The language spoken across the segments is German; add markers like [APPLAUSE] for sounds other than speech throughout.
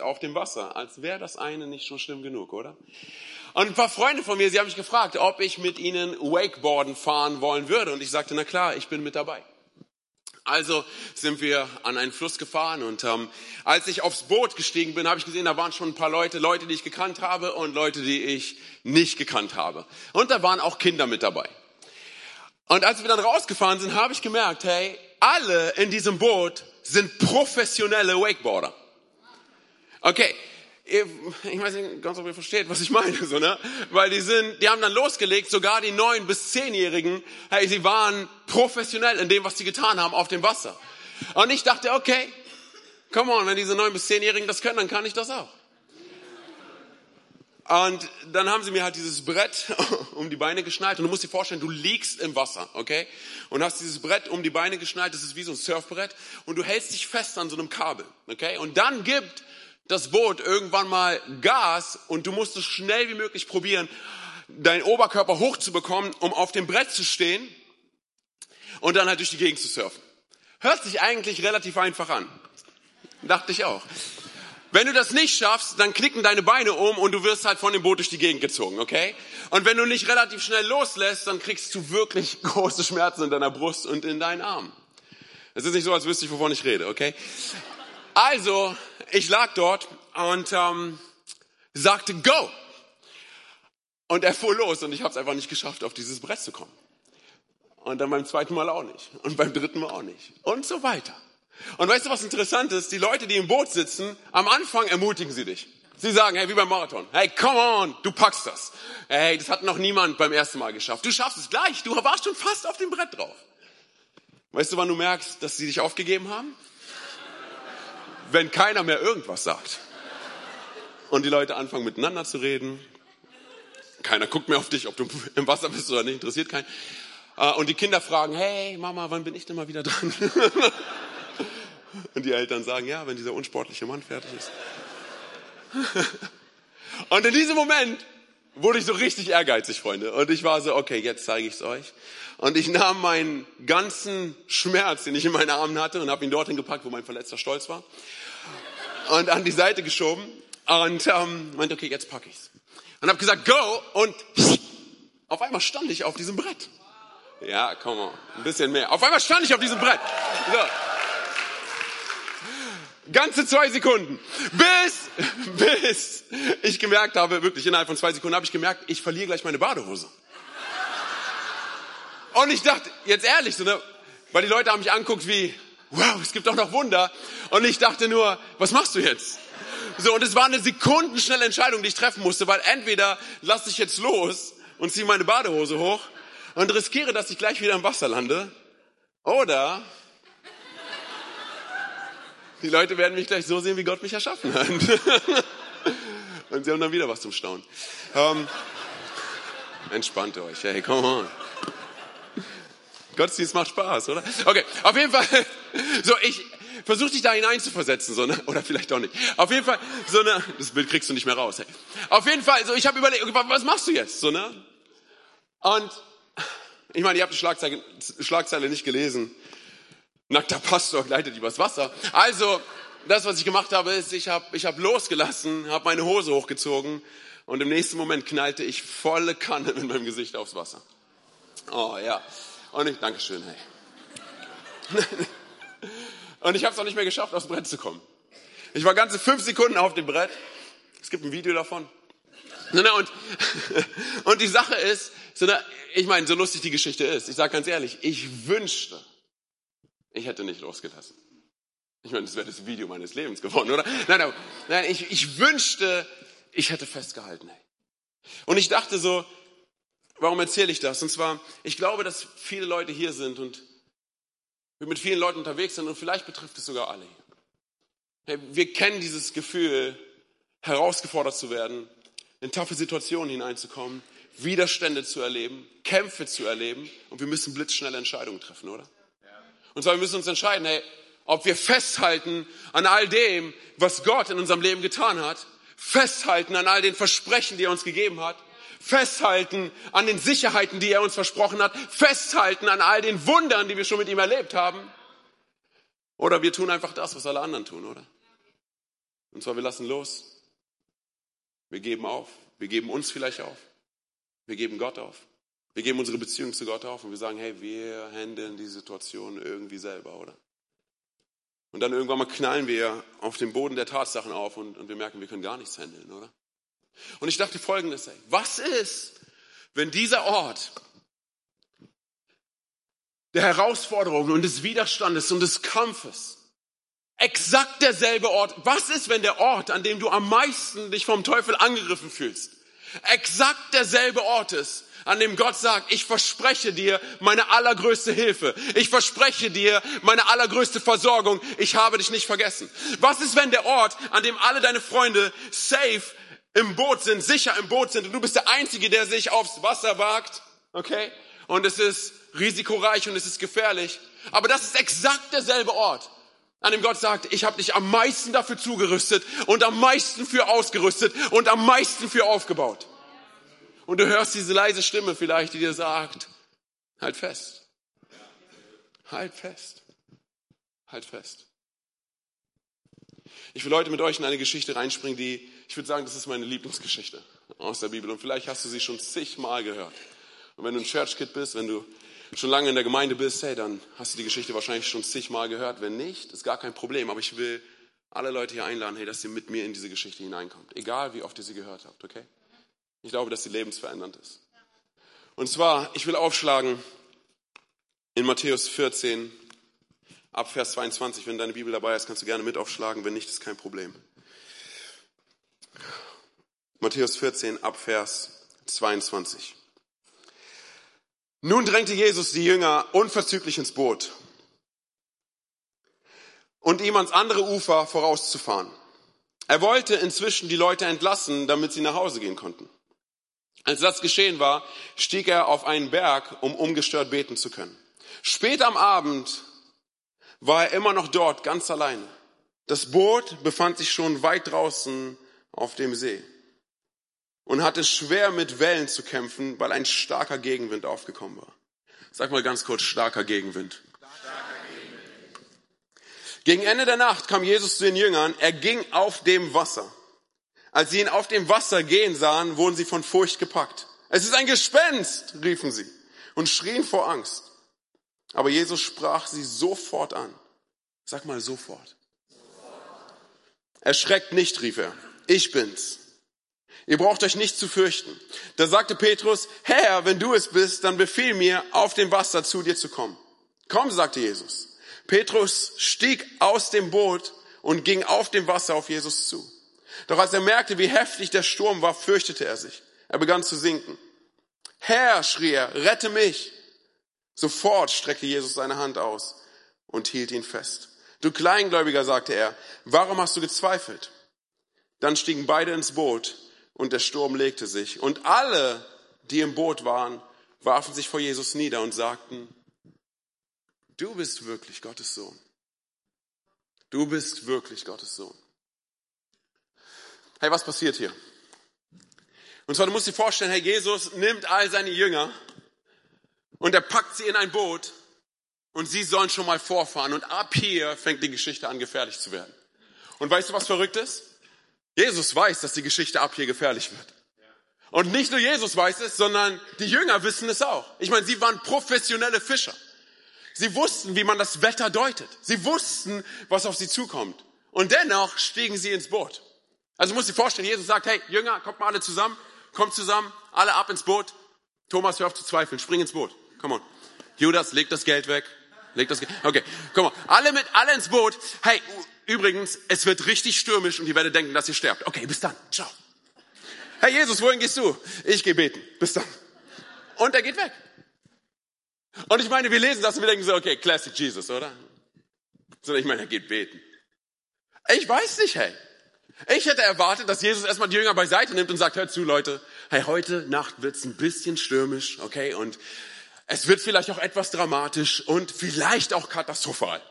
auf dem Wasser, als wäre das eine nicht schon schlimm genug, oder? Und ein paar Freunde von mir, sie haben mich gefragt, ob ich mit ihnen Wakeboarden fahren wollen würde. Und ich sagte, na klar, ich bin mit dabei. Also sind wir an einen Fluss gefahren und ähm, als ich aufs Boot gestiegen bin, habe ich gesehen, da waren schon ein paar Leute, Leute, die ich gekannt habe und Leute, die ich nicht gekannt habe. Und da waren auch Kinder mit dabei. Und als wir dann rausgefahren sind, habe ich gemerkt, hey, alle in diesem Boot sind professionelle Wakeboarder. Okay, ich weiß nicht ganz, ob ihr versteht, was ich meine, so, ne? Weil die sind, die haben dann losgelegt, sogar die neun bis zehnjährigen, hey, sie waren professionell in dem, was sie getan haben auf dem Wasser. Und ich dachte, okay, come on, wenn diese neun bis zehnjährigen das können, dann kann ich das auch. Und dann haben sie mir halt dieses Brett [LAUGHS] um die Beine geschnallt. Und du musst dir vorstellen, du liegst im Wasser, okay? Und hast dieses Brett um die Beine geschnallt. Das ist wie so ein Surfbrett. Und du hältst dich fest an so einem Kabel, okay? Und dann gibt das Boot irgendwann mal Gas und du musst es schnell wie möglich probieren, deinen Oberkörper hochzubekommen, um auf dem Brett zu stehen und dann halt durch die Gegend zu surfen. Hört sich eigentlich relativ einfach an. Dachte ich auch. Wenn du das nicht schaffst, dann knicken deine Beine um und du wirst halt von dem Boot durch die Gegend gezogen, okay? Und wenn du nicht relativ schnell loslässt, dann kriegst du wirklich [LAUGHS] große Schmerzen in deiner Brust und in deinen Armen. Es ist nicht so, als wüsste ich, wovon ich rede, okay? Also, ich lag dort und ähm, sagte, go! Und er fuhr los und ich habe es einfach nicht geschafft, auf dieses Brett zu kommen. Und dann beim zweiten Mal auch nicht. Und beim dritten Mal auch nicht. Und so weiter. Und weißt du, was interessant ist? Die Leute, die im Boot sitzen, am Anfang ermutigen sie dich. Sie sagen, hey, wie beim Marathon, hey, come on, du packst das. Hey, das hat noch niemand beim ersten Mal geschafft. Du schaffst es gleich, du warst schon fast auf dem Brett drauf. Weißt du, wann du merkst, dass sie dich aufgegeben haben? Wenn keiner mehr irgendwas sagt. Und die Leute anfangen miteinander zu reden. Keiner guckt mehr auf dich, ob du im Wasser bist oder nicht, interessiert keinen. Äh, und die Kinder fragen, hey Mama, wann bin ich denn mal wieder dran? [LAUGHS] Und die Eltern sagen, ja, wenn dieser unsportliche Mann fertig ist. [LAUGHS] Und in diesem Moment wurde ich so richtig ehrgeizig, Freunde. Und ich war so, okay, jetzt zeige ich es euch. Und ich nahm meinen ganzen Schmerz, den ich in meinen Armen hatte, und habe ihn dorthin gepackt, wo mein verletzter Stolz war. Und an die Seite geschoben. Und ähm, meinte, okay, jetzt packe ich's. Und habe gesagt, go. Und auf einmal stand ich auf diesem Brett. Ja, komm mal, ein bisschen mehr. Auf einmal stand ich auf diesem Brett. So. Ganze zwei Sekunden. Bis, [LAUGHS] bis ich gemerkt habe, wirklich innerhalb von zwei Sekunden habe ich gemerkt, ich verliere gleich meine Badehose. Und ich dachte, jetzt ehrlich, so, ne, weil die Leute haben mich anguckt wie, wow, es gibt doch noch Wunder. Und ich dachte nur, was machst du jetzt? So, und es war eine sekundenschnelle Entscheidung, die ich treffen musste, weil entweder lasse ich jetzt los und ziehe meine Badehose hoch und riskiere, dass ich gleich wieder im Wasser lande, oder die Leute werden mich gleich so sehen, wie Gott mich erschaffen hat. [LAUGHS] Und sie haben dann wieder was zum Staunen. Ähm, entspannt euch, hey, come on. Gottesdienst macht Spaß, oder? Okay, auf jeden Fall, [LAUGHS] so ich versuche dich da hineinzuversetzen, so ne, oder vielleicht auch nicht. Auf jeden Fall, so ne, das Bild kriegst du nicht mehr raus. Hey. Auf jeden Fall, so ich habe überlegt, was machst du jetzt, so ne? Und ich meine, ihr habt die Schlagzeile, Schlagzeile nicht gelesen nackter Pastor gleitet übers Wasser. Also, das, was ich gemacht habe, ist, ich habe ich hab losgelassen, habe meine Hose hochgezogen und im nächsten Moment knallte ich volle Kanne mit meinem Gesicht aufs Wasser. Oh ja. Und ich, Dankeschön, hey. [LAUGHS] und ich habe es auch nicht mehr geschafft, aufs Brett zu kommen. Ich war ganze fünf Sekunden auf dem Brett. Es gibt ein Video davon. Und, [LAUGHS] und die Sache ist, ich meine, so lustig die Geschichte ist, ich sage ganz ehrlich, ich wünschte, ich hätte nicht losgelassen. Ich meine, das wäre das Video meines Lebens geworden, oder? Nein, nein, nein ich, ich wünschte, ich hätte festgehalten. Und ich dachte so, warum erzähle ich das? Und zwar, ich glaube, dass viele Leute hier sind und wir mit vielen Leuten unterwegs sind und vielleicht betrifft es sogar alle wir kennen dieses Gefühl, herausgefordert zu werden, in taffe Situationen hineinzukommen, Widerstände zu erleben, Kämpfe zu erleben und wir müssen blitzschnelle Entscheidungen treffen, oder? Und zwar, wir müssen uns entscheiden, hey, ob wir festhalten an all dem, was Gott in unserem Leben getan hat, festhalten an all den Versprechen, die er uns gegeben hat, festhalten an den Sicherheiten, die er uns versprochen hat, festhalten an all den Wundern, die wir schon mit ihm erlebt haben. Oder wir tun einfach das, was alle anderen tun, oder? Und zwar, wir lassen los. Wir geben auf. Wir geben uns vielleicht auf. Wir geben Gott auf. Wir geben unsere Beziehung zu Gott auf und wir sagen, hey, wir handeln die Situation irgendwie selber, oder? Und dann irgendwann mal knallen wir auf den Boden der Tatsachen auf und, und wir merken, wir können gar nichts handeln, oder? Und ich dachte folgendes, ey, was ist, wenn dieser Ort der Herausforderungen und des Widerstandes und des Kampfes exakt derselbe Ort, was ist, wenn der Ort, an dem du am meisten dich vom Teufel angegriffen fühlst, exakt derselbe Ort ist, an dem Gott sagt, ich verspreche dir meine allergrößte Hilfe. Ich verspreche dir meine allergrößte Versorgung. Ich habe dich nicht vergessen. Was ist, wenn der Ort, an dem alle deine Freunde safe im Boot sind, sicher im Boot sind und du bist der Einzige, der sich aufs Wasser wagt, okay? Und es ist risikoreich und es ist gefährlich. Aber das ist exakt derselbe Ort, an dem Gott sagt, ich habe dich am meisten dafür zugerüstet und am meisten für ausgerüstet und am meisten für aufgebaut. Und du hörst diese leise Stimme vielleicht, die dir sagt, halt fest. Halt fest. Halt fest. Ich will heute mit euch in eine Geschichte reinspringen, die, ich würde sagen, das ist meine Lieblingsgeschichte aus der Bibel. Und vielleicht hast du sie schon zigmal gehört. Und wenn du ein Church Kid bist, wenn du schon lange in der Gemeinde bist, hey, dann hast du die Geschichte wahrscheinlich schon zigmal gehört. Wenn nicht, ist gar kein Problem. Aber ich will alle Leute hier einladen, hey, dass ihr mit mir in diese Geschichte hineinkommt. Egal, wie oft ihr sie gehört habt, okay? Ich glaube, dass sie lebensverändernd ist. Und zwar, ich will aufschlagen in Matthäus 14, ab Vers 22. Wenn deine Bibel dabei ist, kannst du gerne mit aufschlagen. Wenn nicht, ist kein Problem. Matthäus 14, ab Vers 22. Nun drängte Jesus die Jünger unverzüglich ins Boot und ihm ans andere Ufer vorauszufahren. Er wollte inzwischen die Leute entlassen, damit sie nach Hause gehen konnten. Als das geschehen war, stieg er auf einen Berg, um ungestört beten zu können. Spät am Abend war er immer noch dort, ganz alleine. Das Boot befand sich schon weit draußen auf dem See und hatte schwer mit Wellen zu kämpfen, weil ein starker Gegenwind aufgekommen war. Sag mal ganz kurz, starker Gegenwind. Gegen Ende der Nacht kam Jesus zu den Jüngern, er ging auf dem Wasser. Als sie ihn auf dem Wasser gehen sahen, wurden sie von Furcht gepackt. Es ist ein Gespenst, riefen sie und schrien vor Angst. Aber Jesus sprach sie sofort an. Sag mal sofort. Erschreckt nicht, rief er. Ich bin's. Ihr braucht euch nicht zu fürchten. Da sagte Petrus, Herr, wenn du es bist, dann befiehl mir, auf dem Wasser zu dir zu kommen. Komm, sagte Jesus. Petrus stieg aus dem Boot und ging auf dem Wasser auf Jesus zu. Doch als er merkte, wie heftig der Sturm war, fürchtete er sich. Er begann zu sinken. Herr, schrie er, rette mich. Sofort streckte Jesus seine Hand aus und hielt ihn fest. Du Kleingläubiger, sagte er, warum hast du gezweifelt? Dann stiegen beide ins Boot und der Sturm legte sich. Und alle, die im Boot waren, warfen sich vor Jesus nieder und sagten, du bist wirklich Gottes Sohn. Du bist wirklich Gottes Sohn. Hey, was passiert hier? Und zwar, du musst dir vorstellen, Herr Jesus nimmt all seine Jünger und er packt sie in ein Boot und sie sollen schon mal vorfahren und ab hier fängt die Geschichte an, gefährlich zu werden. Und weißt du, was verrückt ist? Jesus weiß, dass die Geschichte ab hier gefährlich wird. Und nicht nur Jesus weiß es, sondern die Jünger wissen es auch. Ich meine, sie waren professionelle Fischer. Sie wussten, wie man das Wetter deutet. Sie wussten, was auf sie zukommt. Und dennoch stiegen sie ins Boot. Also muss dir vorstellen, Jesus sagt, hey, Jünger, kommt mal alle zusammen, kommt zusammen, alle ab ins Boot. Thomas, hör auf zu zweifeln, spring ins Boot. Come on. Judas, leg das Geld weg. Leg das Geld. Okay, komm on. Alle mit, alle ins Boot. Hey, übrigens, es wird richtig stürmisch und ihr werdet denken, dass ihr sterbt. Okay, bis dann. Ciao. Hey Jesus, wohin gehst du? Ich gehe beten. Bis dann. Und er geht weg. Und ich meine, wir lesen das und wir denken so, okay, Classic Jesus, oder? Sondern ich meine, er geht beten. Ich weiß nicht, hey. Ich hätte erwartet, dass Jesus erstmal die Jünger beiseite nimmt und sagt, hört zu, Leute, hey, heute Nacht wird's ein bisschen stürmisch, okay, und es wird vielleicht auch etwas dramatisch und vielleicht auch katastrophal.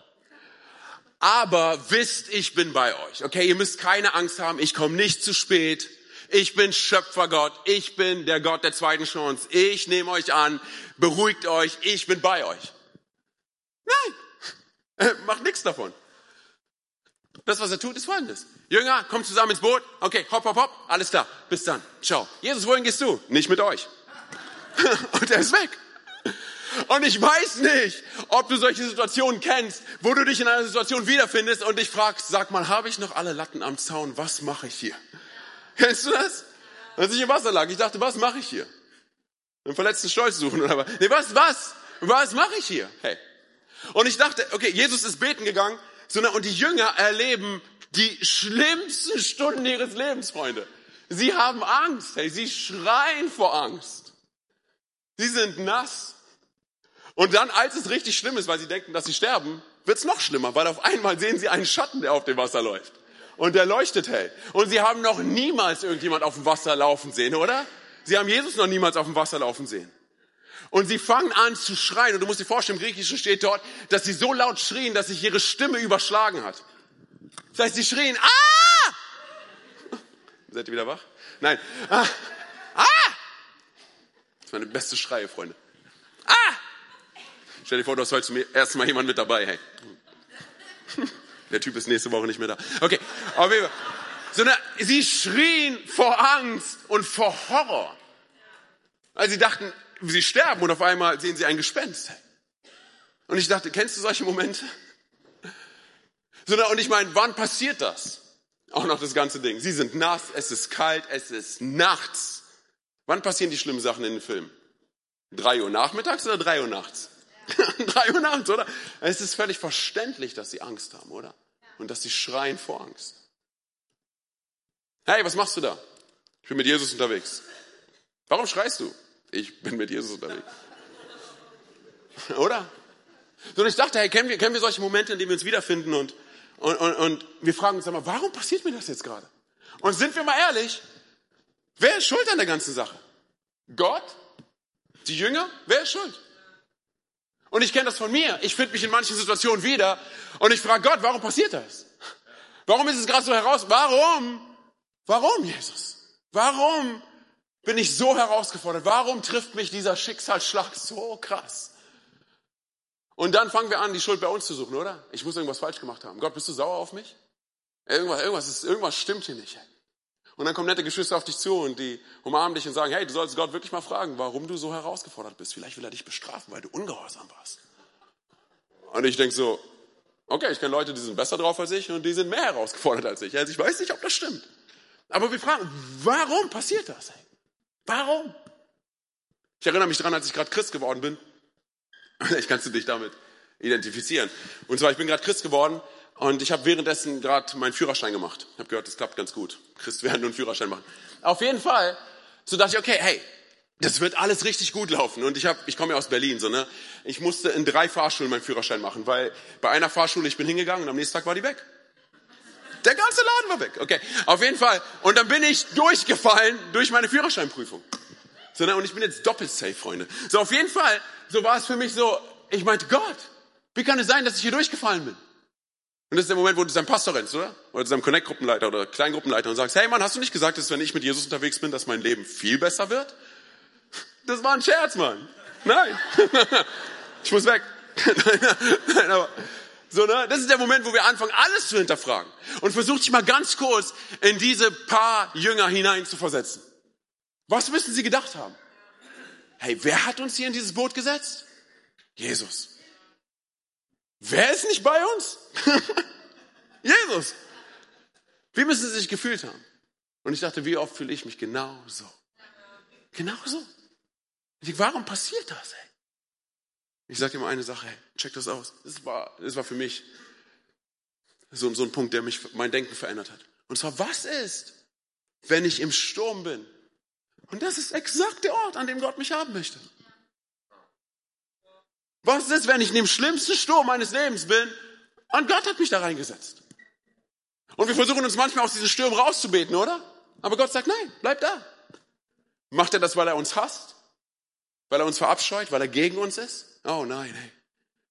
Aber wisst, ich bin bei euch, okay, ihr müsst keine Angst haben, ich komme nicht zu spät, ich bin Schöpfergott, ich bin der Gott der zweiten Chance, ich nehme euch an, beruhigt euch, ich bin bei euch. Nein, [LAUGHS] macht nichts davon. Das, was er tut, ist folgendes. Jünger, kommt zusammen ins Boot. Okay, hopp, hopp, hopp. Alles klar. Bis dann. Ciao. Jesus, wohin gehst du? Nicht mit euch. [LAUGHS] Und er ist weg. Und ich weiß nicht, ob du solche Situationen kennst, wo du dich in einer Situation wiederfindest und dich fragst, sag mal, habe ich noch alle Latten am Zaun? Was mache ich hier? Kennst du das? Als ich im Wasser lag, ich dachte, was mache ich hier? Einen verletzten Stolz suchen oder was? Nee, was, was? Was mache ich hier? Hey. Und ich dachte, okay, Jesus ist beten gegangen sondern und die Jünger erleben die schlimmsten Stunden ihres Lebens, Freunde. Sie haben Angst, hey, sie schreien vor Angst. Sie sind nass. Und dann, als es richtig schlimm ist, weil sie denken, dass sie sterben, wird's noch schlimmer, weil auf einmal sehen sie einen Schatten, der auf dem Wasser läuft. Und der leuchtet hell. Und sie haben noch niemals irgendjemand auf dem Wasser laufen sehen, oder? Sie haben Jesus noch niemals auf dem Wasser laufen sehen. Und sie fangen an zu schreien. Und du musst dir vorstellen, im Griechischen steht dort, dass sie so laut schrien, dass sich ihre Stimme überschlagen hat. Das heißt, sie schrien, ah! Seid ihr wieder wach? Nein. Ah! ah! Das ist meine beste Schreie, Freunde. Ah! Stell dir vor, du hast heute zum ersten Mal jemand mit dabei, hey. [LAUGHS] Der Typ ist nächste Woche nicht mehr da. Okay, auf jeden Fall. Sondern sie schrien vor Angst und vor Horror. Weil sie dachten, sie sterben und auf einmal sehen sie ein Gespenst. Und ich dachte, kennst du solche Momente? Und ich meine, wann passiert das? Auch noch das ganze Ding. Sie sind nass, es ist kalt, es ist nachts. Wann passieren die schlimmen Sachen in den Filmen? Drei Uhr nachmittags oder drei Uhr nachts? [LAUGHS] drei Uhr nachts, oder? Es ist völlig verständlich, dass sie Angst haben, oder? Und dass sie schreien vor Angst. Hey, was machst du da? Ich bin mit Jesus unterwegs. Warum schreist du? Ich bin mit Jesus unterwegs. [LAUGHS] Oder? Und ich dachte, hey, kennen wir, kennen wir solche Momente, in denen wir uns wiederfinden und, und, und, und wir fragen uns einmal, warum passiert mir das jetzt gerade? Und sind wir mal ehrlich, wer ist schuld an der ganzen Sache? Gott? Die Jünger? Wer ist schuld? Und ich kenne das von mir. Ich finde mich in manchen Situationen wieder und ich frage Gott, warum passiert das? Warum ist es gerade so heraus? Warum? Warum, Jesus? Warum bin ich so herausgefordert. Warum trifft mich dieser Schicksalsschlag so krass? Und dann fangen wir an, die Schuld bei uns zu suchen, oder? Ich muss irgendwas falsch gemacht haben. Gott, bist du sauer auf mich? Irgendwas, irgendwas, ist, irgendwas stimmt hier nicht. Und dann kommen nette Geschwister auf dich zu und die umarmen dich und sagen, hey, du sollst Gott wirklich mal fragen, warum du so herausgefordert bist. Vielleicht will er dich bestrafen, weil du ungehorsam warst. Und ich denke so, okay, ich kenne Leute, die sind besser drauf als ich und die sind mehr herausgefordert als ich. Also ich weiß nicht, ob das stimmt. Aber wir fragen, warum passiert das? Hey? Warum? Ich erinnere mich daran, als ich gerade Christ geworden bin. [LAUGHS] Vielleicht kannst du dich damit identifizieren. Und zwar, ich bin gerade Christ geworden und ich habe währenddessen gerade meinen Führerschein gemacht. Ich habe gehört, das klappt ganz gut. Christ werden und Führerschein machen. Auf jeden Fall, so dachte ich, okay, hey, das wird alles richtig gut laufen. Und ich habe, ich komme ja aus Berlin, so ne. Ich musste in drei Fahrschulen meinen Führerschein machen, weil bei einer Fahrschule ich bin hingegangen und am nächsten Tag war die weg. Der ganze Laden war weg. Okay, auf jeden Fall. Und dann bin ich durchgefallen durch meine Führerscheinprüfung. So, ne? und ich bin jetzt doppelt safe, Freunde. So, auf jeden Fall, so war es für mich so, ich meinte, Gott, wie kann es sein, dass ich hier durchgefallen bin? Und das ist der Moment, wo du deinem Pastor rennst, oder? Oder zu deinem Connect-Gruppenleiter oder Kleingruppenleiter und sagst, hey Mann, hast du nicht gesagt, dass wenn ich mit Jesus unterwegs bin, dass mein Leben viel besser wird? Das war ein Scherz, Mann. Nein. [LAUGHS] ich muss weg. [LAUGHS] Nein, aber so, ne? Das ist der Moment, wo wir anfangen, alles zu hinterfragen. Und versuch dich mal ganz kurz in diese paar Jünger hinein zu versetzen. Was müssen sie gedacht haben? Hey, wer hat uns hier in dieses Boot gesetzt? Jesus. Wer ist nicht bei uns? [LAUGHS] Jesus. Wie müssen sie sich gefühlt haben? Und ich dachte, wie oft fühle ich mich genau so? Genau so. Ich denke, warum passiert das? Ey? Ich sage dir mal eine Sache, check das aus. Das war, das war für mich so, so ein Punkt, der mich, mein Denken verändert hat. Und zwar, was ist, wenn ich im Sturm bin? Und das ist exakt der Ort, an dem Gott mich haben möchte. Was ist, wenn ich in dem schlimmsten Sturm meines Lebens bin und Gott hat mich da reingesetzt? Und wir versuchen uns manchmal aus diesen Stürmen rauszubeten, oder? Aber Gott sagt, nein, bleib da. Macht er das, weil er uns hasst? Weil er uns verabscheut? Weil er gegen uns ist? Oh nein, hey.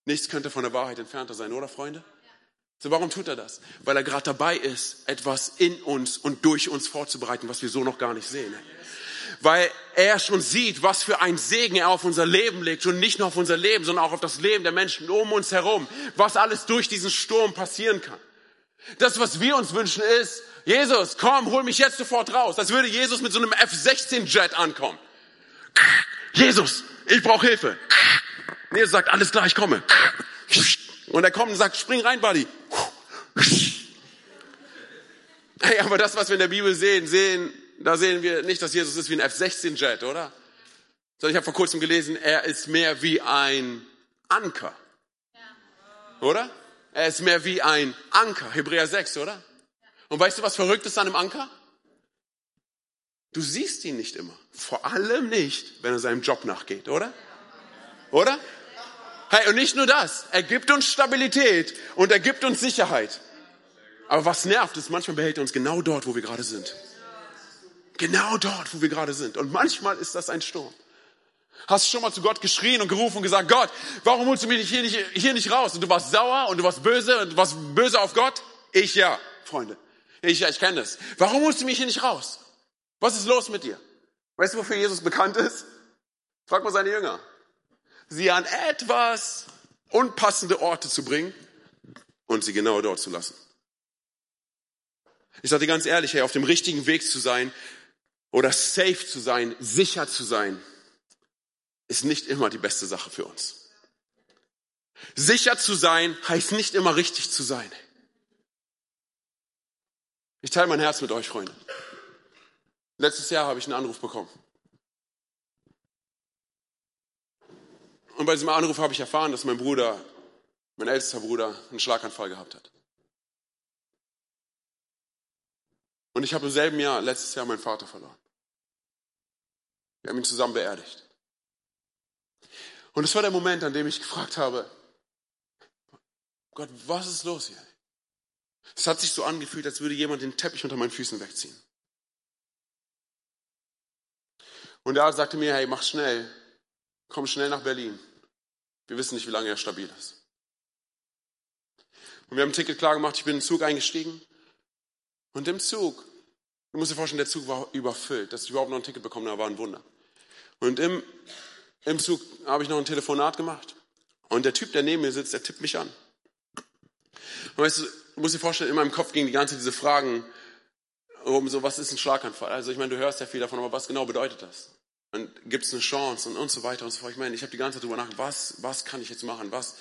Nichts könnte von der Wahrheit entfernter sein, oder Freunde? So, warum tut er das? Weil er gerade dabei ist, etwas in uns und durch uns vorzubereiten, was wir so noch gar nicht sehen. Weil er schon sieht, was für ein Segen er auf unser Leben legt und nicht nur auf unser Leben, sondern auch auf das Leben der Menschen um uns herum, was alles durch diesen Sturm passieren kann. Das, was wir uns wünschen, ist, Jesus, komm, hol mich jetzt sofort raus. Als würde Jesus mit so einem F-16-Jet ankommen. Jesus, ich brauche Hilfe. Und Jesus sagt, alles klar, ich komme. Und er kommt und sagt, spring rein, Buddy. Hey, aber das, was wir in der Bibel sehen, sehen, da sehen wir nicht, dass Jesus ist wie ein F-16-Jet, oder? Sondern ich habe vor kurzem gelesen, er ist mehr wie ein Anker. Oder? Er ist mehr wie ein Anker. Hebräer 6, oder? Und weißt du, was verrückt ist an einem Anker? Du siehst ihn nicht immer. Vor allem nicht, wenn er seinem Job nachgeht, oder? Oder? Hey, und nicht nur das. Er gibt uns Stabilität und er gibt uns Sicherheit. Aber was nervt, ist, manchmal behält er uns genau dort, wo wir gerade sind. Genau dort, wo wir gerade sind. Und manchmal ist das ein Sturm. Hast du schon mal zu Gott geschrien und gerufen und gesagt, Gott, warum holst du mich hier nicht, hier nicht raus? Und du warst sauer und du warst böse und du warst böse auf Gott? Ich ja, Freunde. Ich ja, ich kenne das. Warum holst du mich hier nicht raus? Was ist los mit dir? Weißt du, wofür Jesus bekannt ist? Frag mal seine Jünger. Sie an etwas unpassende Orte zu bringen und sie genau dort zu lassen. Ich sage dir ganz ehrlich, hey, auf dem richtigen Weg zu sein oder safe zu sein, sicher zu sein, ist nicht immer die beste Sache für uns. Sicher zu sein heißt nicht immer richtig zu sein. Ich teile mein Herz mit euch, Freunde. Letztes Jahr habe ich einen Anruf bekommen. Und bei diesem Anruf habe ich erfahren, dass mein Bruder, mein ältester Bruder, einen Schlaganfall gehabt hat. Und ich habe im selben Jahr, letztes Jahr, meinen Vater verloren. Wir haben ihn zusammen beerdigt. Und es war der Moment, an dem ich gefragt habe, Gott, was ist los hier? Es hat sich so angefühlt, als würde jemand den Teppich unter meinen Füßen wegziehen. Und er sagte mir, hey, mach schnell, komm schnell nach Berlin. Wir wissen nicht, wie lange er stabil ist. Und wir haben ein Ticket klar gemacht, ich bin in den Zug eingestiegen. Und im Zug, du musst dir vorstellen, der Zug war überfüllt. Dass ich überhaupt noch ein Ticket bekommen habe, war ein Wunder. Und im, im Zug habe ich noch ein Telefonat gemacht. Und der Typ, der neben mir sitzt, der tippt mich an. Und weißt du, du musst dir vorstellen, in meinem Kopf gingen die ganze diese Fragen um so, was ist ein Schlaganfall? Also ich meine, du hörst ja viel davon, aber was genau bedeutet das? Und gibt es eine Chance und, und so weiter und so fort. Ich meine, ich habe die ganze Zeit darüber nachgedacht, was, was kann ich jetzt machen? Was,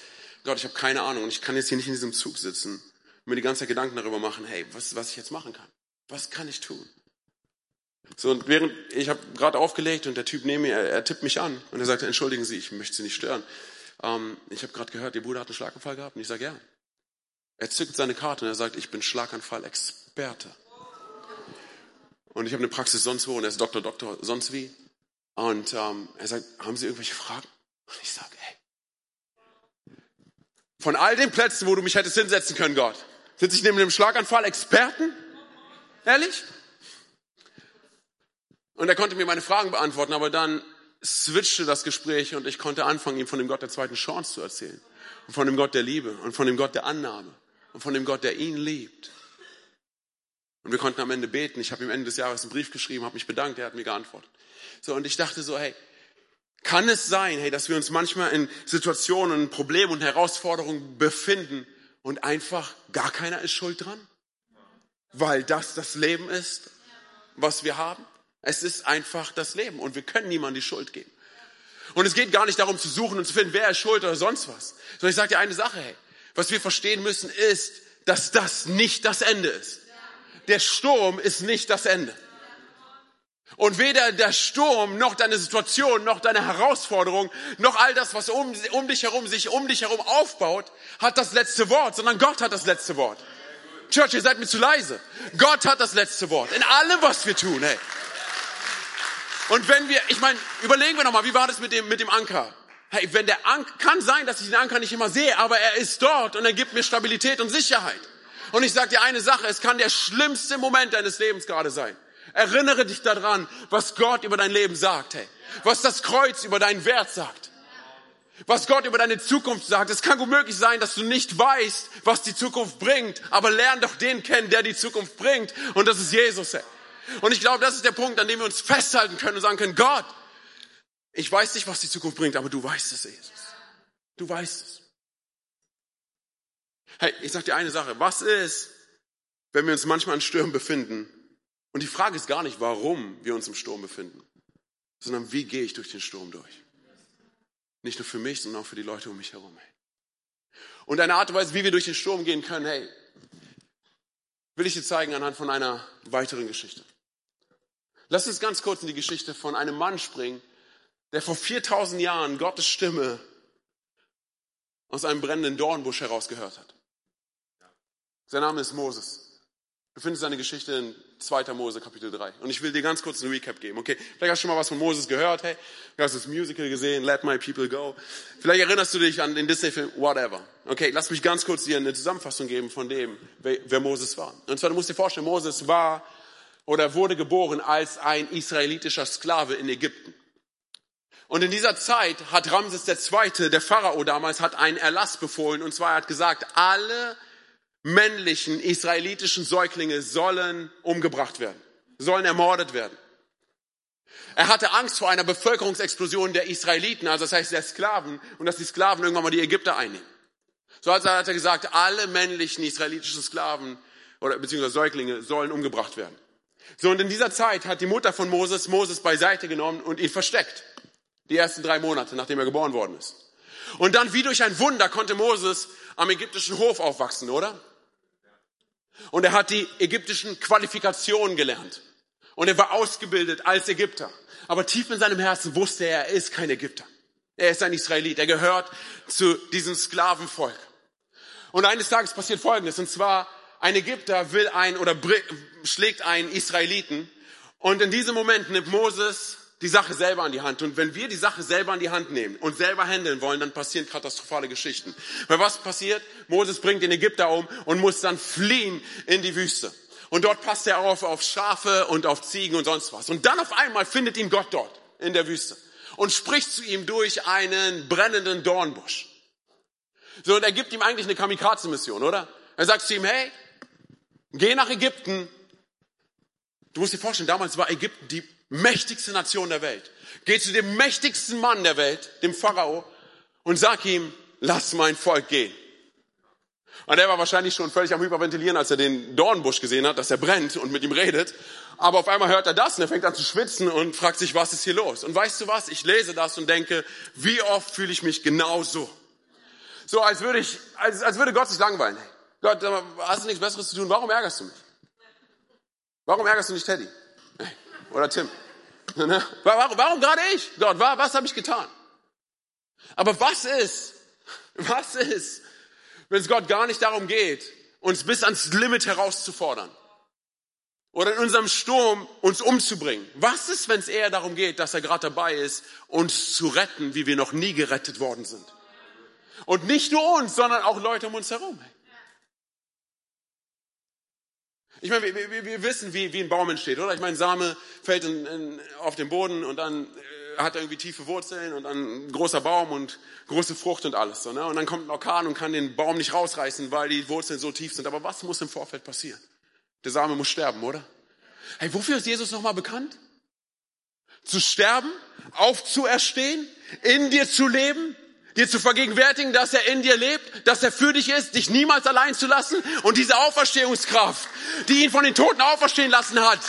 Gott, ich habe keine Ahnung und ich kann jetzt hier nicht in diesem Zug sitzen und mir die ganze Zeit Gedanken darüber machen, hey, was, was ich jetzt machen kann. Was kann ich tun? So, und während, ich habe gerade aufgelegt und der Typ neben mir, er, er, tippt mich an und er sagte, entschuldigen Sie, ich möchte Sie nicht stören. Ähm, ich habe gerade gehört, Ihr Bruder hat einen Schlaganfall gehabt und ich sage, ja. Er zückt seine Karte und er sagt, ich bin Schlaganfall-Experte. Und ich habe eine Praxis sonst wo und er ist Doktor, Doktor, sonst wie. Und ähm, er sagt, haben Sie irgendwelche Fragen? Und ich sage, hey, von all den Plätzen, wo du mich hättest hinsetzen können, Gott, sitze ich neben dem Schlaganfall-Experten? Ehrlich? Und er konnte mir meine Fragen beantworten, aber dann switchte das Gespräch und ich konnte anfangen, ihm von dem Gott der zweiten Chance zu erzählen. Und von dem Gott der Liebe und von dem Gott der Annahme und von dem Gott, der ihn liebt. Und wir konnten am Ende beten. Ich habe ihm Ende des Jahres einen Brief geschrieben, habe mich bedankt, er hat mir geantwortet. So, und ich dachte so, hey, kann es sein, hey, dass wir uns manchmal in Situationen, Problemen und Herausforderungen befinden und einfach gar keiner ist schuld dran? Weil das das Leben ist, was wir haben? Es ist einfach das Leben und wir können niemandem die Schuld geben. Und es geht gar nicht darum zu suchen und zu finden, wer ist schuld oder sonst was. Sondern ich sage dir eine Sache, hey, was wir verstehen müssen ist, dass das nicht das Ende ist der Sturm ist nicht das Ende. Und weder der Sturm, noch deine Situation, noch deine Herausforderung, noch all das, was um, um dich herum sich um dich herum aufbaut, hat das letzte Wort, sondern Gott hat das letzte Wort. Church, ihr seid mir zu leise. Gott hat das letzte Wort in allem, was wir tun. Hey. Und wenn wir, ich meine, überlegen wir nochmal, wie war das mit dem, mit dem Anker? Hey, wenn der Anker, kann sein, dass ich den Anker nicht immer sehe, aber er ist dort und er gibt mir Stabilität und Sicherheit. Und ich sage dir eine Sache, es kann der schlimmste Moment deines Lebens gerade sein. Erinnere dich daran, was Gott über dein Leben sagt, hey. Was das Kreuz über deinen Wert sagt. Was Gott über deine Zukunft sagt. Es kann gut möglich sein, dass du nicht weißt, was die Zukunft bringt, aber lern doch den kennen, der die Zukunft bringt. Und das ist Jesus, hey. Und ich glaube, das ist der Punkt, an dem wir uns festhalten können und sagen können, Gott, ich weiß nicht, was die Zukunft bringt, aber du weißt es, Jesus. Du weißt es. Hey, ich sag dir eine Sache. Was ist, wenn wir uns manchmal in Stürmen befinden. Und die Frage ist gar nicht, warum wir uns im Sturm befinden, sondern wie gehe ich durch den Sturm durch. Nicht nur für mich, sondern auch für die Leute um mich herum. Und eine Art und Weise, wie wir durch den Sturm gehen können, hey, will ich dir zeigen anhand von einer weiteren Geschichte. Lass uns ganz kurz in die Geschichte von einem Mann springen, der vor 4000 Jahren Gottes Stimme aus einem brennenden Dornbusch herausgehört hat. Sein Name ist Moses. Du findest seine Geschichte in 2. Mose Kapitel 3. Und ich will dir ganz kurz einen Recap geben. Okay, vielleicht hast du schon mal was von Moses gehört. Hey, du hast das Musical gesehen, Let My People Go. Vielleicht erinnerst du dich an den Disney-Film, whatever. Okay, lass mich ganz kurz dir eine Zusammenfassung geben von dem, wer, Moses war. Und zwar, du musst dir vorstellen, Moses war oder wurde geboren als ein israelitischer Sklave in Ägypten. Und in dieser Zeit hat Ramses II., der Pharao damals, hat einen Erlass befohlen. Und zwar er hat gesagt, alle männlichen israelitischen Säuglinge sollen umgebracht werden, sollen ermordet werden. Er hatte Angst vor einer Bevölkerungsexplosion der Israeliten, also das heißt der Sklaven, und dass die Sklaven irgendwann mal die Ägypter einnehmen. So hat er gesagt, alle männlichen israelitischen Sklaven oder beziehungsweise Säuglinge sollen umgebracht werden. So, und in dieser Zeit hat die Mutter von Moses Moses beiseite genommen und ihn versteckt. Die ersten drei Monate, nachdem er geboren worden ist. Und dann wie durch ein Wunder konnte Moses am ägyptischen Hof aufwachsen, oder? Und er hat die ägyptischen Qualifikationen gelernt. Und er war ausgebildet als Ägypter. Aber tief in seinem Herzen wusste er, er ist kein Ägypter. Er ist ein Israelit. Er gehört zu diesem Sklavenvolk. Und eines Tages passiert Folgendes. Und zwar, ein Ägypter will ein oder schlägt einen Israeliten. Und in diesem Moment nimmt Moses die Sache selber an die Hand. Und wenn wir die Sache selber an die Hand nehmen und selber handeln wollen, dann passieren katastrophale Geschichten. Weil was passiert? Moses bringt den Ägypter um und muss dann fliehen in die Wüste. Und dort passt er auf auf Schafe und auf Ziegen und sonst was. Und dann auf einmal findet ihn Gott dort in der Wüste und spricht zu ihm durch einen brennenden Dornbusch. So, und er gibt ihm eigentlich eine Kamikaze-Mission, oder? Er sagt zu ihm, hey, geh nach Ägypten. Du musst dir vorstellen, damals war Ägypten die mächtigste Nation der Welt. Geh zu dem mächtigsten Mann der Welt, dem Pharao, und sag ihm, lass mein Volk gehen. Und er war wahrscheinlich schon völlig am Hyperventilieren, als er den Dornbusch gesehen hat, dass er brennt und mit ihm redet. Aber auf einmal hört er das und er fängt an zu schwitzen und fragt sich, was ist hier los? Und weißt du was? Ich lese das und denke, wie oft fühle ich mich genau so? So, als würde ich, als, als würde Gott sich langweilen. Gott, hast du nichts Besseres zu tun? Warum ärgerst du mich? Warum ärgerst du nicht Teddy? Oder Tim? [LAUGHS] Ne? Warum, warum gerade ich? Gott, was habe ich getan? Aber was ist, [LAUGHS] was ist, wenn es Gott gar nicht darum geht, uns bis ans Limit herauszufordern? Oder in unserem Sturm uns umzubringen? Was ist, wenn es eher darum geht, dass er gerade dabei ist, uns zu retten, wie wir noch nie gerettet worden sind? Und nicht nur uns, sondern auch Leute um uns herum. Ich meine, wir, wir, wir wissen, wie, wie ein Baum entsteht, oder? Ich meine, Same fällt in, in, auf den Boden und dann äh, hat er irgendwie tiefe Wurzeln und dann ein großer Baum und große Frucht und alles. So, ne? Und dann kommt ein Orkan und kann den Baum nicht rausreißen, weil die Wurzeln so tief sind. Aber was muss im Vorfeld passieren? Der Same muss sterben, oder? Hey, wofür ist Jesus nochmal bekannt? Zu sterben, aufzuerstehen, in dir zu leben, dir zu vergegenwärtigen, dass er in dir lebt, dass er für dich ist, dich niemals allein zu lassen und diese Auferstehungskraft, die ihn von den Toten auferstehen lassen hat,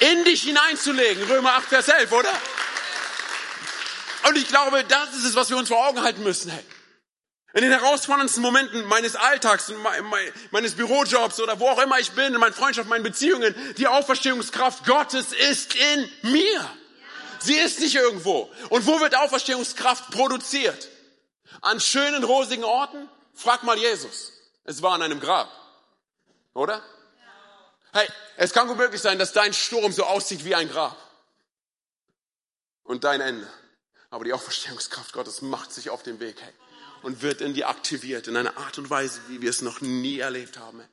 in dich hineinzulegen. Römer 8, Vers 11, oder? Und ich glaube, das ist es, was wir uns vor Augen halten müssen. Hey. In den herausforderndsten Momenten meines Alltags, meines Bürojobs oder wo auch immer ich bin, in meinen Freundschaften, meinen Beziehungen, die Auferstehungskraft Gottes ist in mir. Sie ist nicht irgendwo. Und wo wird Auferstehungskraft produziert? An schönen, rosigen Orten? Frag mal Jesus. Es war an einem Grab. Oder? Hey, es kann gut möglich sein, dass dein Sturm so aussieht wie ein Grab. Und dein Ende. Aber die Auferstehungskraft Gottes macht sich auf den Weg, hey, und wird in dir aktiviert in einer Art und Weise, wie wir es noch nie erlebt haben. Hey.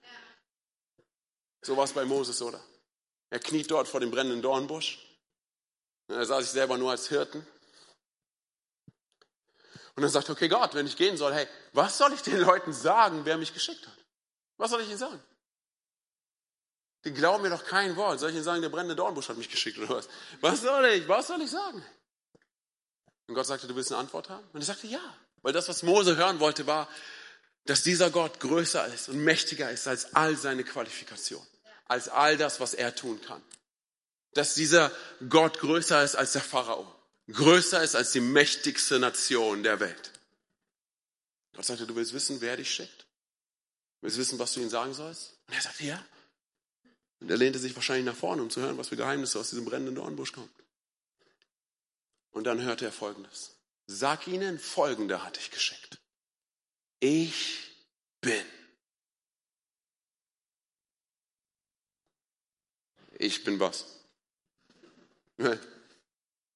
So war es bei Moses, oder? Er kniet dort vor dem brennenden Dornbusch. Er sah sich selber nur als Hirten. Und dann sagt, okay Gott, wenn ich gehen soll, hey, was soll ich den Leuten sagen, wer mich geschickt hat? Was soll ich ihnen sagen? Die glauben mir doch kein Wort. Soll ich ihnen sagen, der brennende Dornbusch hat mich geschickt oder was? Was soll ich? Was soll ich sagen? Und Gott sagte, du willst eine Antwort haben? Und er sagte, ja. Weil das, was Mose hören wollte, war, dass dieser Gott größer ist und mächtiger ist als all seine Qualifikationen, als all das, was er tun kann. Dass dieser Gott größer ist als der Pharao, größer ist als die mächtigste Nation der Welt. Gott sagte, du willst wissen, wer dich schickt? Du willst wissen, was du ihm sagen sollst? Und er sagt, ja. Und er lehnte sich wahrscheinlich nach vorne, um zu hören, was für Geheimnisse aus diesem brennenden Dornbusch kommen. Und dann hörte er Folgendes. Sag ihnen, Folgende hatte ich geschickt. Ich bin. Ich bin was?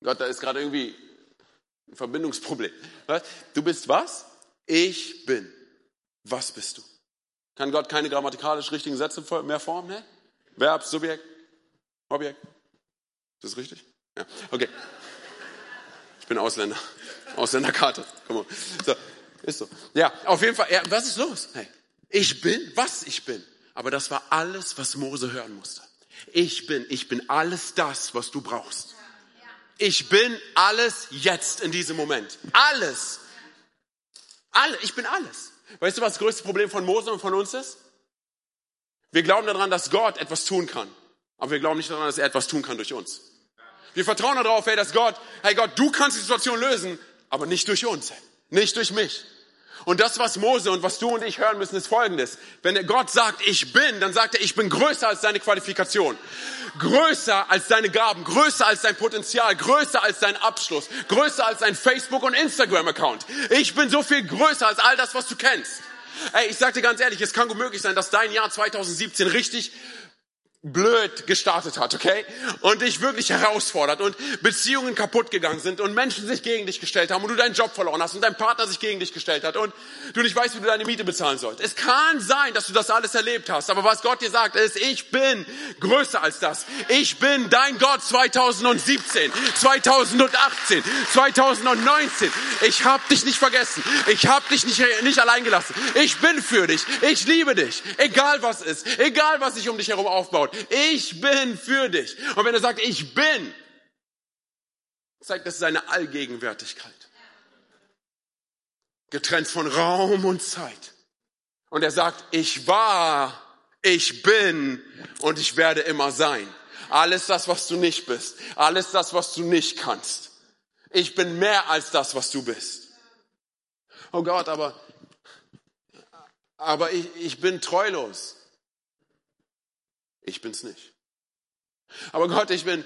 Gott, da ist gerade irgendwie ein Verbindungsproblem. Du bist was? Ich bin. Was bist du? Kann Gott keine grammatikalisch richtigen Sätze mehr formen? Ne? Verb, Subjekt, Objekt. Ist das richtig? Ja, okay. Ich bin Ausländer. Ausländerkarte. Komm on. So, ist so. Ja, auf jeden Fall. Ja, was ist los? Hey, ich bin, was ich bin. Aber das war alles, was Mose hören musste. Ich bin, ich bin alles das, was du brauchst. Ich bin alles jetzt in diesem Moment. Alles. Alle, ich bin alles. Weißt du, was das größte Problem von Mose und von uns ist? Wir glauben daran, dass Gott etwas tun kann. Aber wir glauben nicht daran, dass er etwas tun kann durch uns. Wir vertrauen darauf, hey, dass Gott, hey Gott, du kannst die Situation lösen, aber nicht durch uns, nicht durch mich. Und das, was Mose und was du und ich hören müssen, ist Folgendes. Wenn Gott sagt, ich bin, dann sagt er, ich bin größer als deine Qualifikation. Größer als deine Gaben, größer als dein Potenzial, größer als dein Abschluss, größer als dein Facebook- und Instagram-Account. Ich bin so viel größer als all das, was du kennst. Ey, ich sag dir ganz ehrlich, es kann gut möglich sein, dass dein Jahr 2017 richtig blöd gestartet hat, okay? Und dich wirklich herausfordert und Beziehungen kaputt gegangen sind und Menschen sich gegen dich gestellt haben und du deinen Job verloren hast und dein Partner sich gegen dich gestellt hat und du nicht weißt, wie du deine Miete bezahlen sollst. Es kann sein, dass du das alles erlebt hast, aber was Gott dir sagt, ist, ich bin größer als das. Ich bin dein Gott 2017, 2018, 2019. Ich hab dich nicht vergessen. Ich hab dich nicht, nicht allein gelassen. Ich bin für dich. Ich liebe dich. Egal was ist. Egal was sich um dich herum aufbaut. Ich bin für dich. Und wenn er sagt, ich bin, zeigt das seine Allgegenwärtigkeit. Getrennt von Raum und Zeit. Und er sagt, ich war, ich bin und ich werde immer sein. Alles das, was du nicht bist. Alles das, was du nicht kannst. Ich bin mehr als das, was du bist. Oh Gott, aber, aber ich, ich bin treulos. Ich bin's nicht. Aber Gott, ich bin,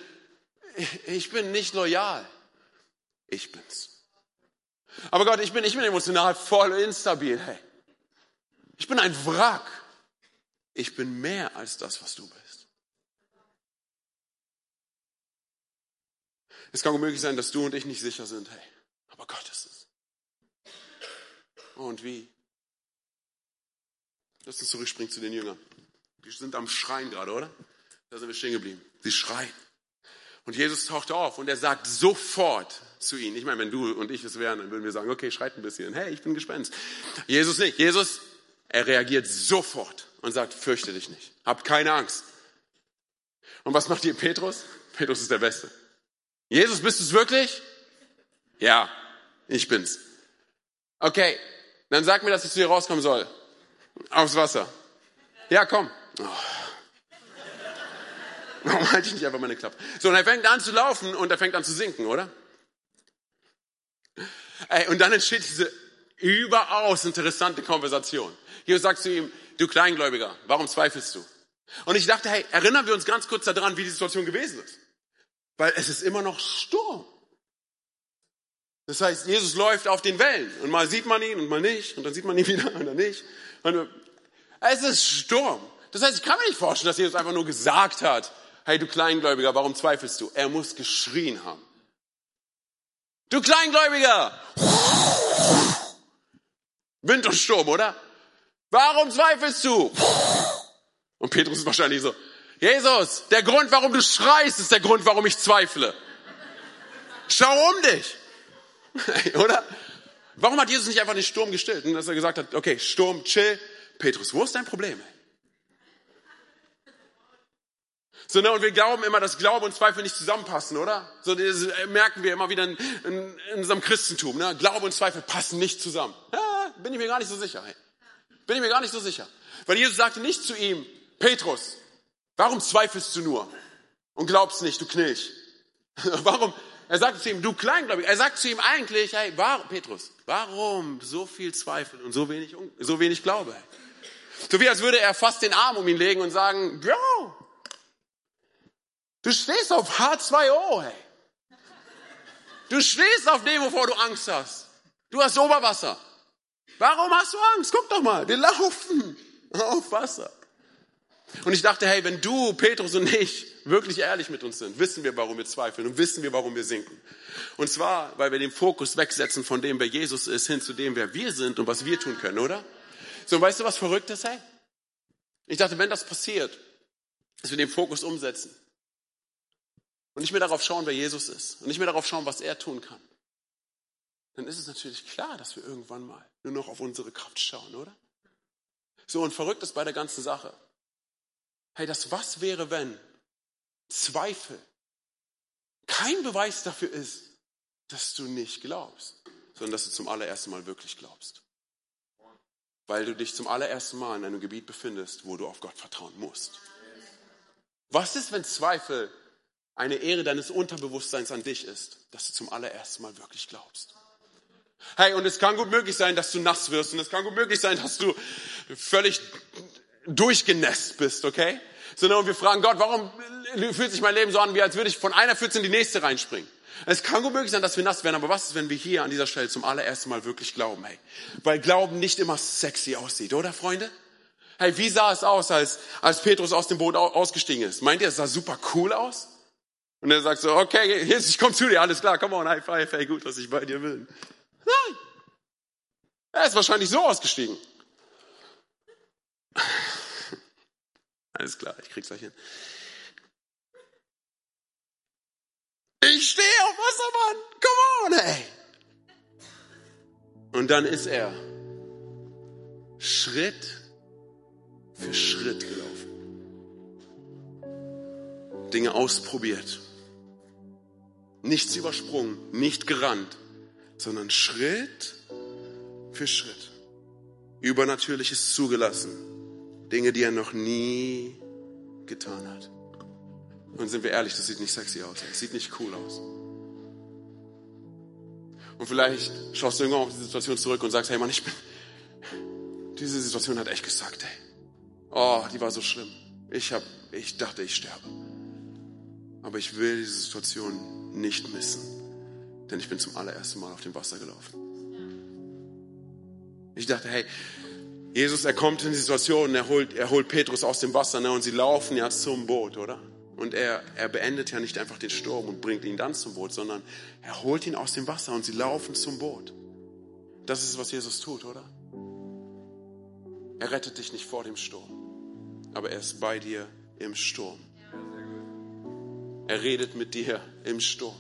ich bin nicht loyal. Ich bin's. Aber Gott, ich bin, ich bin emotional voll instabil. Hey, ich bin ein Wrack. Ich bin mehr als das, was du bist. Es kann unmöglich sein, dass du und ich nicht sicher sind. Hey, aber Gott ist es. Und wie? Lass uns zurückspringen zu den Jüngern. Die sind am Schreien gerade, oder? Da sind wir stehen geblieben. Sie schreien. Und Jesus taucht auf und er sagt sofort zu ihnen. Ich meine, wenn du und ich es wären, dann würden wir sagen, okay, schreit ein bisschen. Hey, ich bin Gespenst. Jesus nicht. Jesus, er reagiert sofort und sagt, fürchte dich nicht. Habt keine Angst. Und was macht ihr Petrus? Petrus ist der Beste. Jesus, bist du es wirklich? Ja, ich bin's. Okay, dann sag mir, dass ich zu dir rauskommen soll. Aufs Wasser. Ja, komm. Oh. Warum halte ich nicht einfach meine Klappe? So, und er fängt an zu laufen und er fängt an zu sinken, oder? Ey, und dann entsteht diese überaus interessante Konversation. Jesus sagt zu ihm, du Kleingläubiger, warum zweifelst du? Und ich dachte, hey, erinnern wir uns ganz kurz daran, wie die Situation gewesen ist. Weil es ist immer noch Sturm. Das heißt, Jesus läuft auf den Wellen und mal sieht man ihn und mal nicht und dann sieht man ihn [LAUGHS] wieder und dann nicht. Und es ist Sturm. Das heißt, ich kann mir nicht vorstellen, dass Jesus einfach nur gesagt hat, hey du Kleingläubiger, warum zweifelst du? Er muss geschrien haben. Du Kleingläubiger! Wind und Sturm, oder? Warum zweifelst du? Und Petrus ist wahrscheinlich so, Jesus, der Grund, warum du schreist, ist der Grund, warum ich zweifle. Schau um dich. [LAUGHS] Oder? Warum hat Jesus nicht einfach den Sturm gestillt und dass er gesagt hat, okay, Sturm, chill. Petrus, wo ist dein Problem? So, ne, und wir glauben immer, dass Glaube und Zweifel nicht zusammenpassen, oder? So das merken wir immer wieder in, in, in unserem Christentum. Ne? Glaube und Zweifel passen nicht zusammen. Ja, bin ich mir gar nicht so sicher. Hey. Bin ich mir gar nicht so sicher. Weil Jesus sagte nicht zu ihm, Petrus, warum zweifelst du nur und glaubst nicht, du Knilch? [LAUGHS] warum? Er sagt zu ihm, du Kleingläubig. Er sagt zu ihm eigentlich, hey, warum, Petrus, warum so viel Zweifel und so wenig, so wenig Glaube? So wie als würde er fast den Arm um ihn legen und sagen, Bro, du stehst auf H2O, hey. Du stehst auf dem, wovor du Angst hast. Du hast Oberwasser. Warum hast du Angst? Guck doch mal, wir laufen auf Wasser. Und ich dachte, hey, wenn du, Petrus und ich wirklich ehrlich mit uns sind, wissen wir, warum wir zweifeln und wissen wir, warum wir sinken. Und zwar, weil wir den Fokus wegsetzen von dem, wer Jesus ist, hin zu dem, wer wir sind und was wir tun können, oder? So, weißt du, was verrückt ist, hey? Ich dachte, wenn das passiert, dass wir den Fokus umsetzen und nicht mehr darauf schauen, wer Jesus ist und nicht mehr darauf schauen, was er tun kann, dann ist es natürlich klar, dass wir irgendwann mal nur noch auf unsere Kraft schauen, oder? So, und verrückt ist bei der ganzen Sache. Hey, das was wäre, wenn Zweifel kein Beweis dafür ist, dass du nicht glaubst, sondern dass du zum allerersten Mal wirklich glaubst. Weil du dich zum allerersten Mal in einem Gebiet befindest, wo du auf Gott vertrauen musst. Was ist, wenn Zweifel eine Ehre deines Unterbewusstseins an dich ist, dass du zum allerersten Mal wirklich glaubst? Hey, und es kann gut möglich sein, dass du nass wirst und es kann gut möglich sein, dass du völlig durchgenässt bist, okay? Sondern und wir fragen Gott, warum fühlt sich mein Leben so an, wie als würde ich von einer Pfütze in die nächste reinspringen? Es kann gut möglich sein, dass wir nass werden, aber was ist, wenn wir hier an dieser Stelle zum allerersten Mal wirklich glauben, hey? Weil Glauben nicht immer sexy aussieht, oder Freunde? Hey, wie sah es aus, als, als Petrus aus dem Boot ausgestiegen ist? Meint ihr, es sah super cool aus? Und er sagt so, okay, Jesus, ich komme zu dir, alles klar, come on, high five, hey, gut, dass ich bei dir bin. Nein. Er ist wahrscheinlich so ausgestiegen. [LAUGHS] Alles klar, ich krieg's gleich hin. Ich stehe auf Wasser, Mann. Come on, ey. Und dann ist er Schritt für Schritt gelaufen. Dinge ausprobiert. Nichts übersprungen, nicht gerannt, sondern Schritt für Schritt. Übernatürliches zugelassen. Dinge, die er noch nie getan hat. Und sind wir ehrlich, das sieht nicht sexy aus. Das sieht nicht cool aus. Und vielleicht schaust du irgendwann auf die Situation zurück und sagst, hey Mann, ich bin, diese Situation hat echt gesagt, hey. Oh, die war so schlimm. Ich hab, ich dachte, ich sterbe. Aber ich will diese Situation nicht missen. Denn ich bin zum allerersten Mal auf dem Wasser gelaufen. Ich dachte, hey, Jesus, er kommt in die Situation, er holt, er holt Petrus aus dem Wasser ne, und sie laufen ja zum Boot, oder? Und er, er beendet ja nicht einfach den Sturm und bringt ihn dann zum Boot, sondern er holt ihn aus dem Wasser und sie laufen zum Boot. Das ist, was Jesus tut, oder? Er rettet dich nicht vor dem Sturm, aber er ist bei dir im Sturm. Er redet mit dir im Sturm.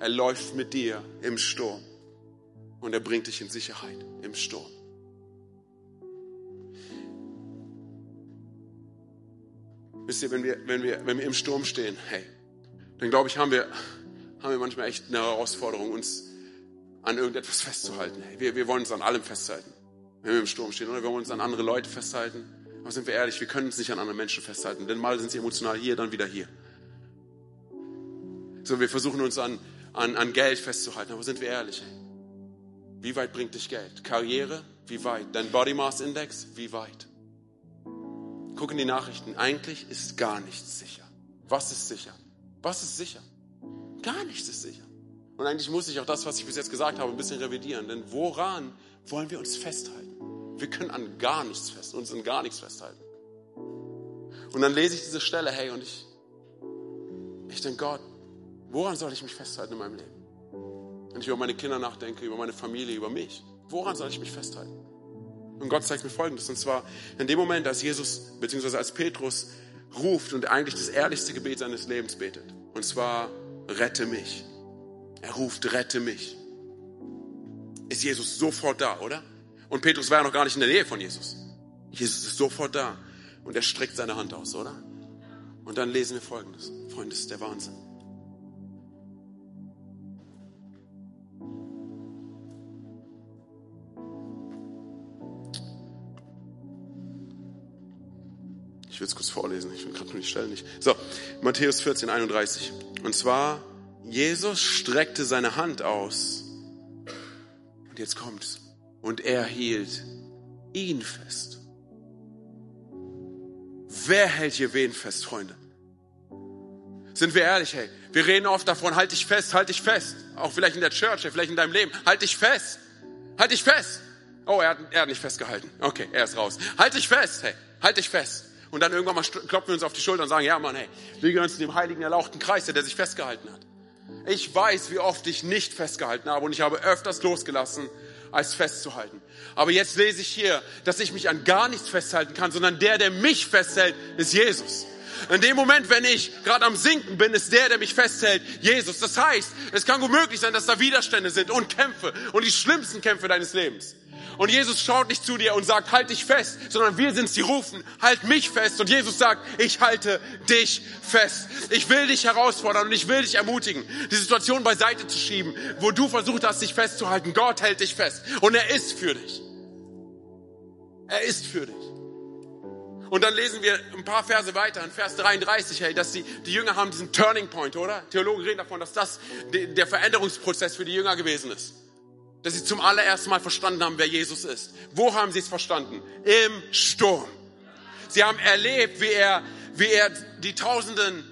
Er läuft mit dir im Sturm. Und er bringt dich in Sicherheit im Sturm. Wisst ihr, wenn wir, wenn wir, wenn wir im Sturm stehen, hey, dann glaube ich, haben wir, haben wir manchmal echt eine Herausforderung, uns an irgendetwas festzuhalten. Hey, wir, wir wollen uns an allem festhalten, wenn wir im Sturm stehen, oder wir wollen uns an andere Leute festhalten. Aber sind wir ehrlich, wir können uns nicht an anderen Menschen festhalten, denn mal sind sie emotional hier, dann wieder hier. So, wir versuchen uns an, an, an Geld festzuhalten, aber sind wir ehrlich, wie weit bringt dich Geld? Karriere? Wie weit? Dein Body Mass Index? Wie weit? Guck in die Nachrichten. Eigentlich ist gar nichts sicher. Was ist sicher? Was ist sicher? Gar nichts ist sicher. Und eigentlich muss ich auch das, was ich bis jetzt gesagt habe, ein bisschen revidieren. Denn woran wollen wir uns festhalten? Wir können an gar nichts fest, uns an gar nichts festhalten. Und dann lese ich diese Stelle, hey, und ich, ich denke, Gott, woran soll ich mich festhalten in meinem Leben? Wenn ich über meine Kinder nachdenke, über meine Familie, über mich, woran soll ich mich festhalten? Und Gott zeigt mir Folgendes, und zwar in dem Moment, als Jesus, beziehungsweise als Petrus ruft und eigentlich das ehrlichste Gebet seines Lebens betet, und zwar, rette mich. Er ruft, rette mich. Ist Jesus sofort da, oder? Und Petrus war ja noch gar nicht in der Nähe von Jesus. Jesus ist sofort da und er streckt seine Hand aus, oder? Und dann lesen wir Folgendes. Freunde, das ist der Wahnsinn. Will es kurz vorlesen, ich will gerade nur die Stelle nicht. So, Matthäus 14, 31. Und zwar, Jesus streckte seine Hand aus. Und jetzt kommt's. Und er hielt ihn fest. Wer hält hier wen fest, Freunde? Sind wir ehrlich, hey? Wir reden oft davon, halt dich fest, halt dich fest. Auch vielleicht in der Church, vielleicht in deinem Leben. Halt dich fest. Halt dich fest. Oh, er hat, er hat nicht festgehalten. Okay, er ist raus. Halt dich fest, hey. Halt dich fest. Und dann irgendwann mal klopfen wir uns auf die Schulter und sagen, ja Mann, hey, wir gehören zu dem heiligen, erlauchten Kreis, der sich festgehalten hat. Ich weiß, wie oft ich nicht festgehalten habe und ich habe öfters losgelassen, als festzuhalten. Aber jetzt lese ich hier, dass ich mich an gar nichts festhalten kann, sondern der, der mich festhält, ist Jesus. In dem Moment, wenn ich gerade am Sinken bin, ist der, der mich festhält, Jesus. Das heißt, es kann gut möglich sein, dass da Widerstände sind und Kämpfe und die schlimmsten Kämpfe deines Lebens. Und Jesus schaut nicht zu dir und sagt, halt dich fest, sondern wir sind die rufen, halt mich fest. Und Jesus sagt, ich halte dich fest. Ich will dich herausfordern und ich will dich ermutigen, die Situation beiseite zu schieben, wo du versucht hast, dich festzuhalten. Gott hält dich fest und er ist für dich. Er ist für dich. Und dann lesen wir ein paar Verse weiter, in Vers 33, hey, dass die, die Jünger haben diesen Turning Point, oder? Theologen reden davon, dass das der Veränderungsprozess für die Jünger gewesen ist. Dass sie zum allerersten Mal verstanden haben, wer Jesus ist. Wo haben sie es verstanden? Im Sturm. Sie haben erlebt, wie er, wie er die Tausenden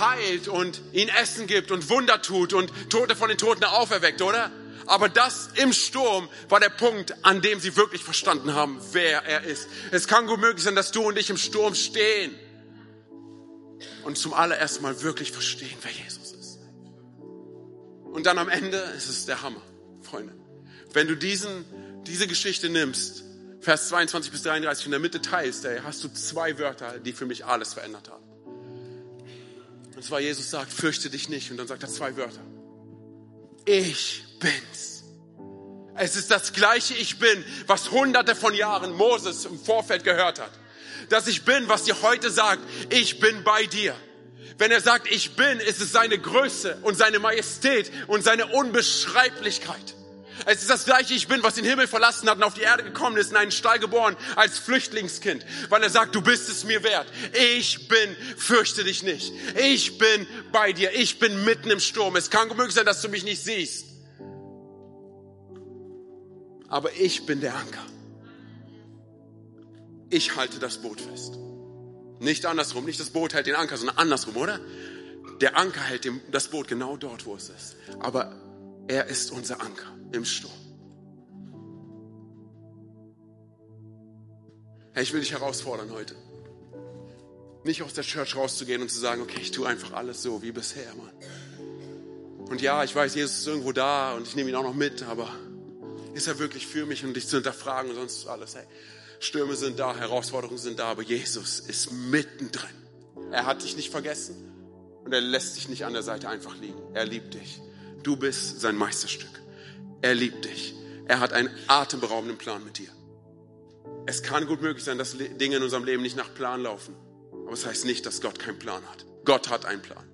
heilt und ihnen Essen gibt und Wunder tut und Tote von den Toten auferweckt, oder? Aber das im Sturm war der Punkt, an dem sie wirklich verstanden haben, wer er ist. Es kann gut möglich sein, dass du und ich im Sturm stehen und zum allerersten Mal wirklich verstehen, wer Jesus ist. Und dann am Ende ist es der Hammer, Freunde. Wenn du diesen, diese Geschichte nimmst, Vers 22 bis 33 in der Mitte teilst, ey, hast du zwei Wörter, die für mich alles verändert haben. Und zwar Jesus sagt, fürchte dich nicht. Und dann sagt er zwei Wörter. Ich bin's. Es ist das gleiche Ich bin, was hunderte von Jahren Moses im Vorfeld gehört hat. Dass ich bin, was dir heute sagt, ich bin bei dir. Wenn er sagt, ich bin, ist es seine Größe und seine Majestät und seine Unbeschreiblichkeit. Es ist das gleiche Ich bin, was den Himmel verlassen hat und auf die Erde gekommen ist, in einen Stall geboren, als Flüchtlingskind, weil er sagt, du bist es mir wert. Ich bin, fürchte dich nicht. Ich bin bei dir. Ich bin mitten im Sturm. Es kann möglich sein, dass du mich nicht siehst aber ich bin der Anker. Ich halte das Boot fest. Nicht andersrum, nicht das Boot hält den Anker, sondern andersrum, oder? Der Anker hält das Boot genau dort, wo es ist. Aber er ist unser Anker im Sturm. Hey, ich will dich herausfordern heute. Nicht aus der Church rauszugehen und zu sagen, okay, ich tue einfach alles so wie bisher, Mann. Und ja, ich weiß, Jesus ist irgendwo da und ich nehme ihn auch noch mit, aber ist er wirklich für mich und dich zu hinterfragen und sonst alles. Hey, Stürme sind da, Herausforderungen sind da, aber Jesus ist mittendrin. Er hat dich nicht vergessen und er lässt dich nicht an der Seite einfach liegen. Er liebt dich. Du bist sein Meisterstück. Er liebt dich. Er hat einen atemberaubenden Plan mit dir. Es kann gut möglich sein, dass Dinge in unserem Leben nicht nach Plan laufen. Aber es das heißt nicht, dass Gott keinen Plan hat. Gott hat einen Plan.